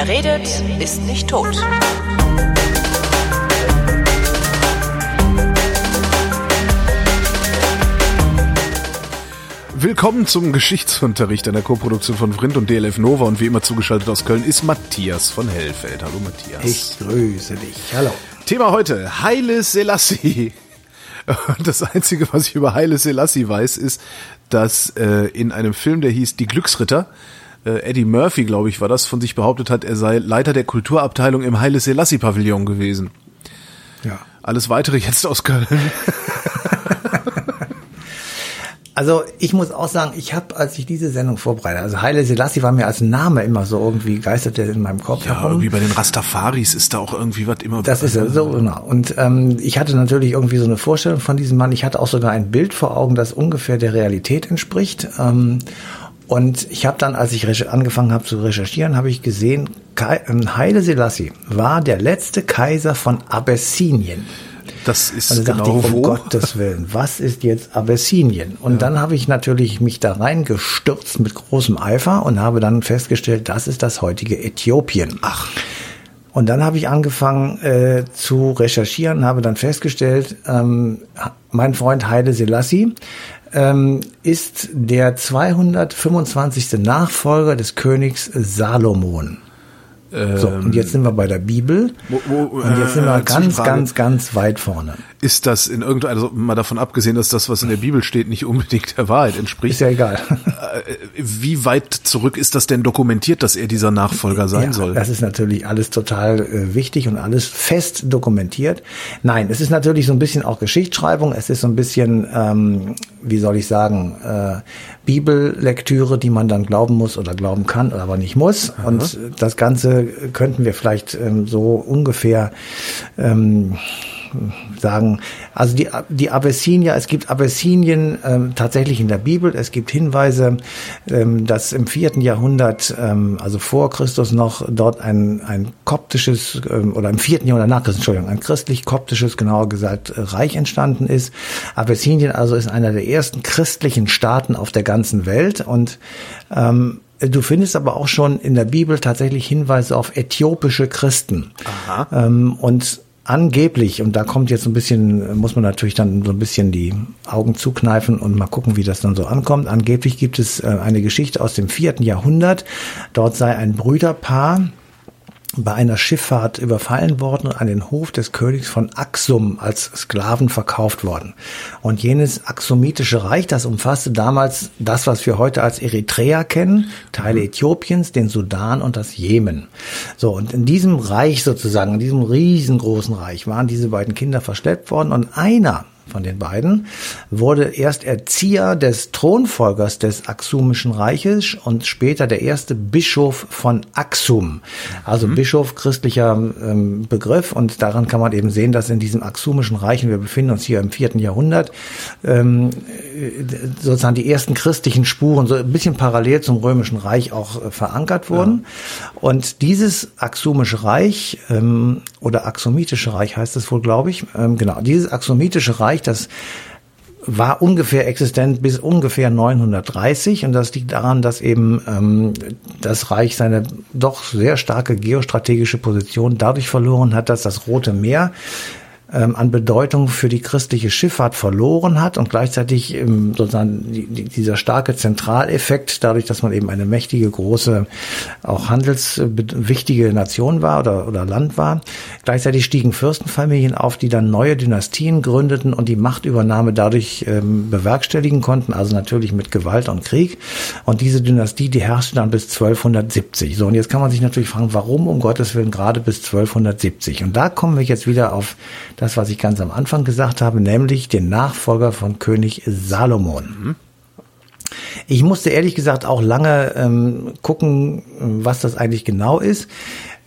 Wer redet, ist nicht tot. Willkommen zum Geschichtsunterricht einer Koproduktion von Vrindt und DLF Nova und wie immer zugeschaltet aus Köln ist Matthias von Hellfeld. Hallo Matthias. Ich grüße dich. Hallo. Thema heute, Heile Selassie. Und das Einzige, was ich über Heile Selassie weiß, ist, dass äh, in einem Film, der hieß Die Glücksritter, äh, Eddie Murphy, glaube ich, war das, von sich behauptet hat, er sei Leiter der Kulturabteilung im Heile Selassie Pavillon gewesen. Ja. Alles weitere jetzt aus Köln. Also ich muss auch sagen, ich habe, als ich diese Sendung vorbereitet, also Haile Selassie war mir als Name immer so irgendwie geisterte in meinem Kopf Ja, herum. irgendwie bei den Rastafaris ist da auch irgendwie was immer. Das ist ja so, genau. Und ähm, ich hatte natürlich irgendwie so eine Vorstellung von diesem Mann. Ich hatte auch sogar ein Bild vor Augen, das ungefähr der Realität entspricht. Ähm, und ich habe dann, als ich angefangen habe zu recherchieren, habe ich gesehen, ähm, Haile Selassie war der letzte Kaiser von Abessinien. Das ist Also dachte genau ich, um wo. Gottes Willen, was ist jetzt Abessinien? Und dann habe ich natürlich mich da reingestürzt mit großem Eifer und habe dann festgestellt, das ist das heutige Äthiopien. Ach. Und dann habe ich angefangen äh, zu recherchieren, habe dann festgestellt, ähm, mein Freund Heide Selassie ähm, ist der 225. Nachfolger des Königs Salomon. So, und jetzt sind wir bei der Bibel. Wo- wo- und jetzt sind wir äh, ganz, Zwischenfrage. ganz, ganz weit vorne. Ist das in irgendeiner, also mal davon abgesehen, dass das, was in der Bibel steht, nicht unbedingt der Wahrheit entspricht. Ist ja egal. Äh, Wie weit zurück ist das denn dokumentiert, dass er dieser Nachfolger sein Ja, soll? Das ist natürlich alles total äh, wichtig und alles fest dokumentiert. Nein, es ist natürlich so ein bisschen auch Geschichtsschreibung. Es ist so ein bisschen, ähm, wie soll ich sagen, äh, Bibellektüre, die man dann glauben muss oder glauben kann, aber nicht muss. Und das Ganze könnten wir vielleicht ähm, so ungefähr ähm, sagen, also die, die Abessinier, es gibt Abessinien ähm, tatsächlich in der Bibel, es gibt Hinweise, ähm, dass im vierten Jahrhundert, ähm, also vor Christus noch, dort ein, ein koptisches, ähm, oder im vierten Jahrhundert nach Christus, Entschuldigung, ein christlich-koptisches, genauer gesagt, Reich entstanden ist. Abessinien also ist einer der ersten christlichen Staaten auf der ganzen Welt und ähm, Du findest aber auch schon in der Bibel tatsächlich Hinweise auf äthiopische Christen. Aha. Ähm, und angeblich, und da kommt jetzt ein bisschen, muss man natürlich dann so ein bisschen die Augen zukneifen und mal gucken, wie das dann so ankommt. Angeblich gibt es äh, eine Geschichte aus dem vierten Jahrhundert. Dort sei ein Brüderpaar bei einer Schifffahrt überfallen worden und an den Hof des Königs von Axum als Sklaven verkauft worden. Und jenes Axumitische Reich, das umfasste damals das, was wir heute als Eritrea kennen, Teile Äthiopiens, den Sudan und das Jemen. So, und in diesem Reich sozusagen, in diesem riesengroßen Reich waren diese beiden Kinder verschleppt worden und einer von den beiden, wurde erst Erzieher des Thronfolgers des Axumischen Reiches und später der erste Bischof von Axum. Also Bischof, christlicher ähm, Begriff und daran kann man eben sehen, dass in diesem Axumischen Reich, und wir befinden uns hier im vierten Jahrhundert, ähm, äh, sozusagen die ersten christlichen Spuren so ein bisschen parallel zum Römischen Reich auch äh, verankert wurden. Und dieses Axumische Reich ähm, oder Axumitische Reich heißt es wohl, glaube ich, ähm, genau, dieses Axumitische Reich, das war ungefähr existent bis ungefähr 930 und das liegt daran, dass eben ähm, das Reich seine doch sehr starke geostrategische Position dadurch verloren hat, dass das Rote Meer ähm, an Bedeutung für die christliche Schifffahrt verloren hat und gleichzeitig ähm, sozusagen die, die, dieser starke Zentraleffekt, dadurch, dass man eben eine mächtige, große, auch handelswichtige Nation war oder, oder Land war. Gleichzeitig stiegen Fürstenfamilien auf, die dann neue Dynastien gründeten und die Machtübernahme dadurch ähm, bewerkstelligen konnten, also natürlich mit Gewalt und Krieg. Und diese Dynastie, die herrschte dann bis 1270. So, und jetzt kann man sich natürlich fragen, warum um Gottes Willen gerade bis 1270? Und da kommen wir jetzt wieder auf das, was ich ganz am Anfang gesagt habe, nämlich den Nachfolger von König Salomon. Ich musste ehrlich gesagt auch lange ähm, gucken, was das eigentlich genau ist.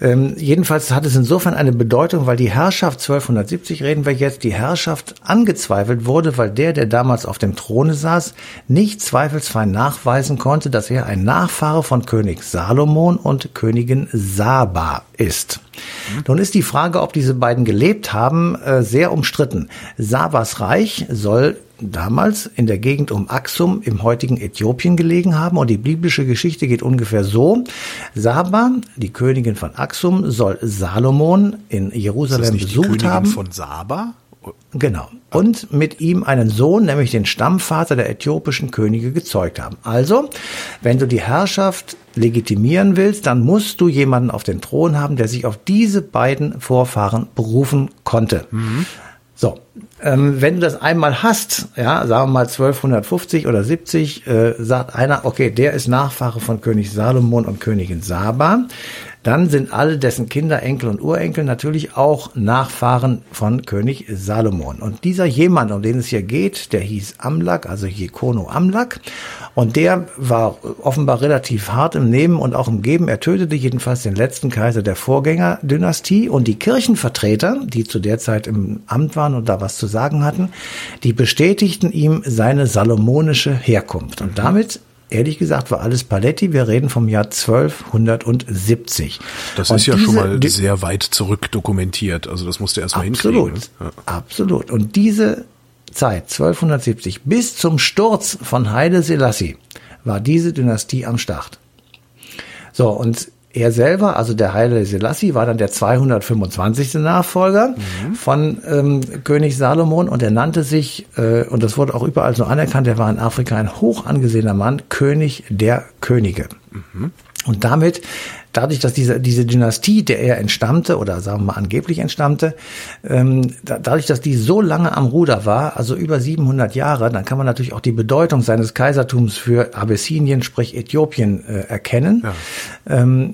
Ähm, jedenfalls hat es insofern eine Bedeutung, weil die Herrschaft 1270 reden wir jetzt, die Herrschaft angezweifelt wurde, weil der, der damals auf dem Throne saß, nicht zweifelsfrei nachweisen konnte, dass er ein Nachfahre von König Salomon und Königin Saba ist. Nun ist die Frage, ob diese beiden gelebt haben, äh, sehr umstritten. Sabas Reich soll damals in der Gegend um Axum im heutigen Äthiopien gelegen haben. Und die biblische Geschichte geht ungefähr so. Saba, die Königin von Axum, soll Salomon in Jerusalem besucht die Königin haben. von Saba? Genau. Und mit ihm einen Sohn, nämlich den Stammvater der äthiopischen Könige, gezeugt haben. Also, wenn du die Herrschaft legitimieren willst, dann musst du jemanden auf den Thron haben, der sich auf diese beiden Vorfahren berufen konnte. So, ähm, wenn du das einmal hast, ja, sagen wir mal 1250 oder 70, äh, sagt einer, okay, der ist Nachfahre von König Salomon und Königin Saba, dann sind alle dessen Kinder, Enkel und Urenkel natürlich auch Nachfahren von König Salomon. Und dieser jemand, um den es hier geht, der hieß Amlak, also Jekono Amlak. Und der war offenbar relativ hart im Nehmen und auch im Geben. Er tötete jedenfalls den letzten Kaiser der Vorgängerdynastie. Und die Kirchenvertreter, die zu der Zeit im Amt waren und da was zu sagen hatten, die bestätigten ihm seine salomonische Herkunft. Und damit Ehrlich gesagt war alles Paletti. Wir reden vom Jahr 1270. Das Und ist ja schon diese mal Dy- sehr weit zurück dokumentiert. Also das musst du erst mal Absolut, hinkriegen. ne? Ja. absolut. Und diese Zeit, 1270, bis zum Sturz von Haile Selassie, war diese Dynastie am Start. So, und er selber, also der Haile Selassie, war dann der 225. Nachfolger von ähm, König Salomon und er nannte sich, äh, und das wurde auch überall so anerkannt, er war in Afrika ein hoch angesehener Mann, König der Könige. Und damit, dadurch, dass diese, diese Dynastie, der er entstammte, oder sagen wir mal angeblich entstammte, ähm, da, dadurch, dass die so lange am Ruder war, also über 700 Jahre, dann kann man natürlich auch die Bedeutung seines Kaisertums für Abessinien, sprich Äthiopien, äh, erkennen. Ähm,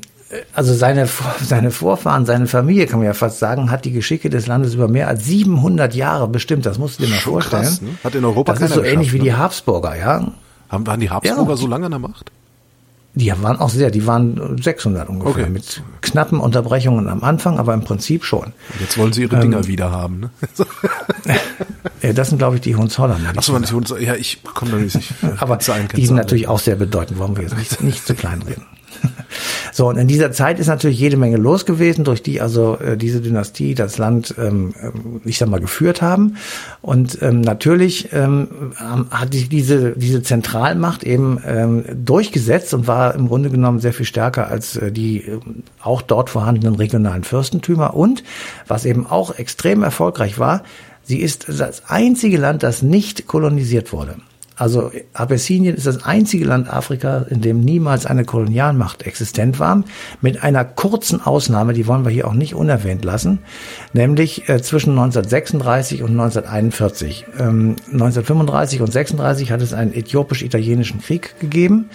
also seine, seine Vorfahren, seine Familie, kann man ja fast sagen, hat die Geschicke des Landes über mehr als 700 Jahre bestimmt. Das musst du dir mal Schon vorstellen. krass, ne? Hat in Europa das ist so ähnlich wie geschafft, die ne? Habsburger, ja. Haben, waren die Habsburger Ja. so lange an der Macht? Die waren auch sehr, die waren 600 ungefähr, Okay. mit knappen Unterbrechungen am Anfang, aber im Prinzip schon. Jetzt wollen sie ihre Dinger wieder haben. Ne? Ja, das sind, glaube ich, die Hohenzollern. Achso, man, ich- ja, ich komme da nicht. Ich aber die sind natürlich auch sehr bedeutend, wollen wir jetzt nicht, nicht zu klein reden. So, und in dieser Zeit ist natürlich jede Menge los gewesen, durch die also äh, diese Dynastie das Land, ähm, ähm, ich sag mal, geführt haben. Und ähm, natürlich ähm, ähm, hat sich diese, diese Zentralmacht eben ähm, durchgesetzt und war im Grunde genommen sehr viel stärker als äh, die ähm, auch dort vorhandenen regionalen Fürstentümer. Und was eben auch extrem erfolgreich war, sie ist das einzige Land, das nicht kolonisiert wurde. Also Abessinien ist das einzige Land Afrika, in dem niemals eine Kolonialmacht existent war, mit einer kurzen Ausnahme, die wollen wir hier auch nicht unerwähnt lassen, nämlich äh, zwischen 1936 und 1941. Ähm, 1935 und 36 hat es einen äthiopisch-italienischen Krieg gegeben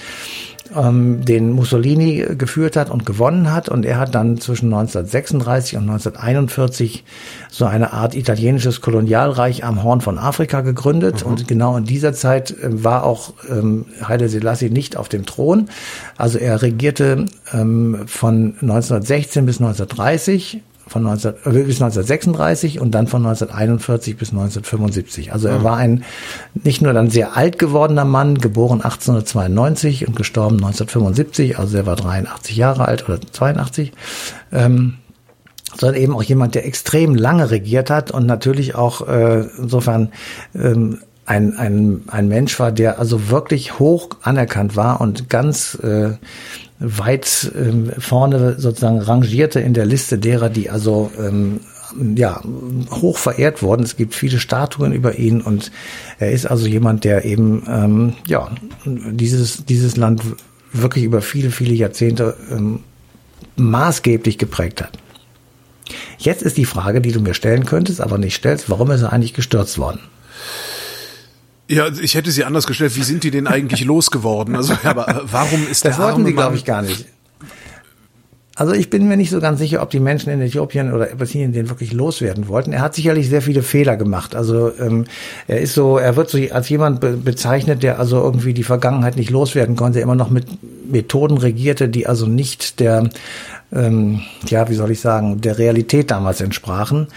ähm, den Mussolini geführt hat und gewonnen hat. Und er hat dann zwischen 1936 und 1941 so eine Art italienisches Kolonialreich am Horn von Afrika gegründet. Und genau in dieser Zeit äh, war auch ähm, Haile Selassie nicht auf dem Thron. Also er regierte ähm, von 1916 bis 1930 von 19, äh, bis 1936 und dann von 1941 bis 1975. Also er war ein nicht nur dann sehr alt gewordener Mann, geboren 1892 und gestorben 1975, also er war 83 Jahre alt oder 82, ähm, sondern eben auch jemand, der extrem lange regiert hat und natürlich auch äh, insofern ähm, ein, ein, ein Mensch war, der also wirklich hoch anerkannt war und ganz äh, weit ähm, vorne sozusagen rangierte in der Liste derer, die also ähm, ja, hoch verehrt wurden. Es gibt viele Statuen über ihn und er ist also jemand, der eben ähm, ja dieses dieses Land wirklich über viele viele Jahrzehnte ähm, maßgeblich geprägt hat. Jetzt ist die Frage, die du mir stellen könntest, aber nicht stellst, warum ist er eigentlich gestürzt worden? Ja, ich hätte sie anders gestellt. Wie sind die denn eigentlich losgeworden? Also, aber äh, warum ist Das der wollten sie, glaube ich, gar nicht. Also ich bin mir nicht so ganz sicher, ob die Menschen in Äthiopien oder Abessinien den wirklich loswerden wollten. Er hat sicherlich sehr viele Fehler gemacht. Also ähm, er ist so, er wird so als jemand be bezeichnet, der also irgendwie die Vergangenheit nicht loswerden konnte, immer noch mit Methoden regierte, die also nicht der ähm, ja, wie soll ich sagen, der Realität damals entsprachen.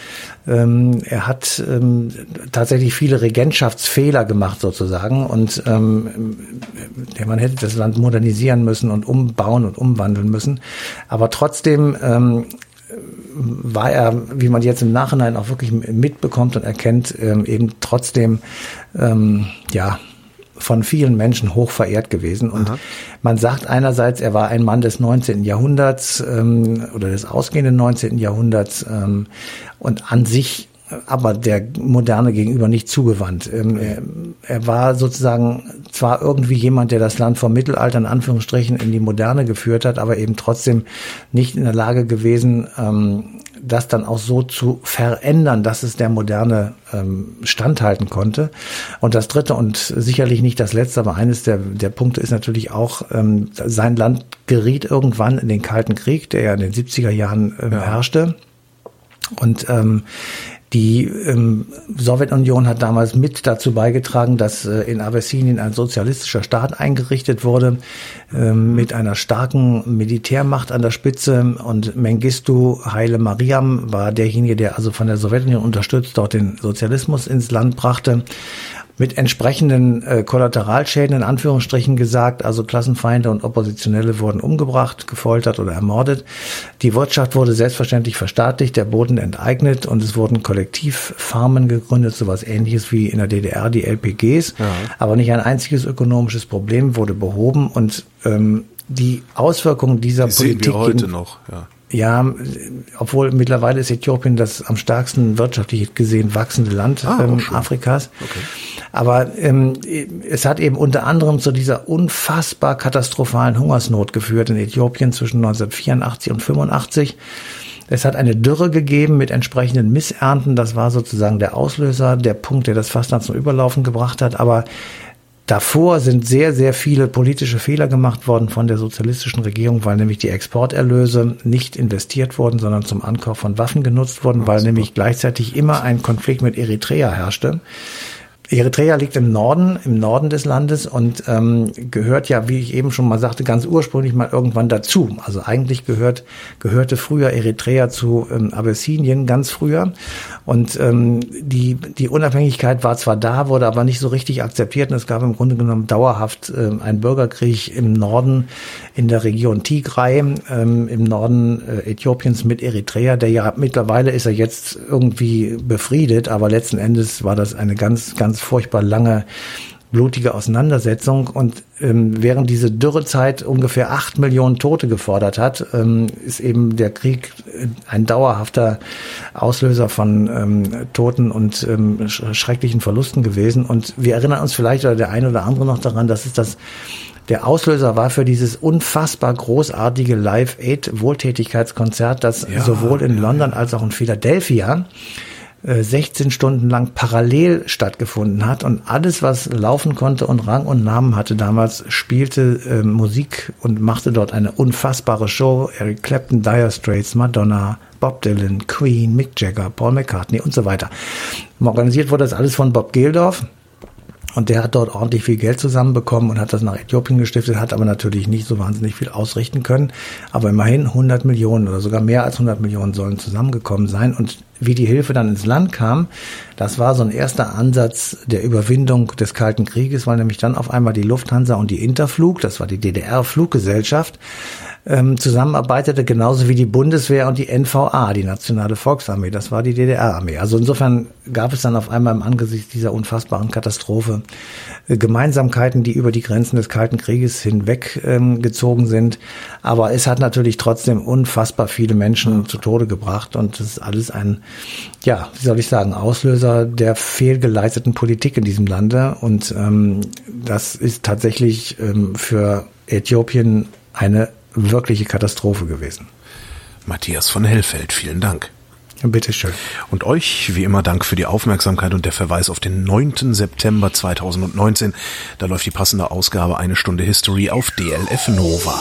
Ähm, er hat ähm, tatsächlich viele Regentschaftsfehler gemacht sozusagen und ähm, man hätte das Land modernisieren müssen und umbauen und umwandeln müssen. Aber trotzdem ähm, war er, wie man jetzt im Nachhinein auch wirklich mitbekommt und erkennt, ähm, eben trotzdem ähm, ja von vielen Menschen hoch verehrt gewesen. Und Aha. man sagt einerseits, er war ein Mann des 19. Jahrhunderts ähm, oder des ausgehenden 19. Jahrhunderts ähm, und an sich aber der Moderne gegenüber nicht zugewandt. Ähm, er, er, war sozusagen zwar irgendwie jemand, der das Land vom Mittelalter in Anführungsstrichen in die Moderne geführt hat, aber eben trotzdem nicht in der Lage gewesen, ähm, das dann auch so zu verändern, dass es der Moderne ähm, standhalten konnte. Und das Dritte und sicherlich nicht das Letzte, aber eines der, der Punkte ist natürlich auch, ähm, sein Land geriet irgendwann in den Kalten Krieg, der ja in den 70er Jahren ähm, ja. herrschte. Und ähm, die ähm, Sowjetunion hat damals mit dazu beigetragen, dass äh, in Abessinien ein sozialistischer Staat eingerichtet wurde, äh, mit einer starken Militärmacht an der Spitze. Und Mengistu Haile Mariam war derjenige, der also von der Sowjetunion unterstützt dort den Sozialismus ins Land brachte mit entsprechenden äh, Kollateralschäden in Anführungsstrichen gesagt, also Klassenfeinde und Oppositionelle wurden umgebracht, gefoltert oder ermordet. Die Wirtschaft wurde selbstverständlich verstaatlicht, der Boden enteignet und es wurden Kollektivfarmen gegründet, sowas ähnliches wie in der DDR die LPGs. Ja. Aber nicht ein einziges ökonomisches Problem wurde behoben und ähm, die Auswirkungen dieser die Politik sehen wir heute noch, ja. Ja, obwohl mittlerweile ist Äthiopien das am stärksten wirtschaftlich gesehen wachsende Land ah, ähm, Afrikas. Okay. Aber ähm, es hat eben unter anderem zu dieser unfassbar katastrophalen Hungersnot geführt in Äthiopien zwischen 1984 und 85. Es hat eine Dürre gegeben mit entsprechenden Missernten. Das war sozusagen der Auslöser, der Punkt, der das fast dann zum Überlaufen gebracht hat. Aber Davor sind sehr, sehr viele politische Fehler gemacht worden von der sozialistischen Regierung, weil nämlich die Exporterlöse nicht investiert wurden, sondern zum Ankauf von Waffen genutzt wurden, weil nämlich gleichzeitig immer ein Konflikt mit Eritrea herrschte. Eritrea liegt im Norden, im Norden des Landes und ähm, gehört ja, wie ich eben schon mal sagte, ganz ursprünglich mal irgendwann dazu. Also eigentlich gehört, gehörte früher Eritrea zu ähm, Abessinien, ganz früher. Und ähm, die, die Unabhängigkeit war zwar da, wurde aber nicht so richtig akzeptiert und es gab im Grunde genommen dauerhaft ähm, einen Bürgerkrieg im Norden, in der Region Tigray, ähm, im Norden äh, Äthiopiens mit Eritrea, der ja mittlerweile ist er jetzt irgendwie befriedet, aber letzten Endes war das eine ganz, ganz furchtbar lange blutige Auseinandersetzung und ähm, während diese Dürrezeit ungefähr acht Millionen Tote gefordert hat, ähm, ist eben der Krieg äh, ein dauerhafter Auslöser von ähm, Toten und ähm, schrecklichen Verlusten gewesen. Und wir erinnern uns vielleicht oder der eine oder andere noch daran, dass es das der Auslöser war für dieses unfassbar großartige Live-Aid-Wohltätigkeitskonzert, das ja, sowohl in London als auch in Philadelphia 16 äh, Stunden lang parallel stattgefunden hat und alles, was laufen konnte und Rang und Namen hatte damals, spielte äh, Musik und machte dort eine unfassbare Show. Eric Clapton, Dire Straits, Madonna, Bob Dylan, Queen, Mick Jagger, Paul McCartney und so weiter. Organisiert wurde das alles von Bob Geldorf. Und der hat dort ordentlich viel Geld zusammenbekommen und hat das nach Äthiopien gestiftet, hat aber natürlich nicht so wahnsinnig viel ausrichten können. Aber immerhin 100 Millionen oder sogar mehr als 100 Millionen sollen zusammengekommen sein. Und wie die Hilfe dann ins Land kam, das war so ein erster Ansatz der Überwindung des Kalten Krieges, weil nämlich dann auf einmal die Lufthansa und die Interflug, das war die DDR-Fluggesellschaft, ähm, zusammenarbeitete, genauso wie die Bundeswehr und die NVA, die Nationale Volksarmee. Das war die DDR-Armee. Also insofern gab es dann auf einmal im Angesicht dieser unfassbaren Katastrophe äh, Gemeinsamkeiten, die über die Grenzen des Kalten Krieges hinweg ähm, gezogen sind. Aber es hat natürlich trotzdem unfassbar viele Menschen zu Tode gebracht und das ist alles ein, ja, wie soll ich sagen, Auslöser der fehlgeleisteten Politik in diesem Lande. Und ähm, das ist tatsächlich ähm, für Äthiopien eine wirkliche Katastrophe gewesen. Matthias von Hellfeld, vielen Dank. Bitte schön. Und euch wie immer Dank für die Aufmerksamkeit und der Verweis auf den 9. September 2019. Da läuft die passende Ausgabe Eine Stunde History auf DLF Nova.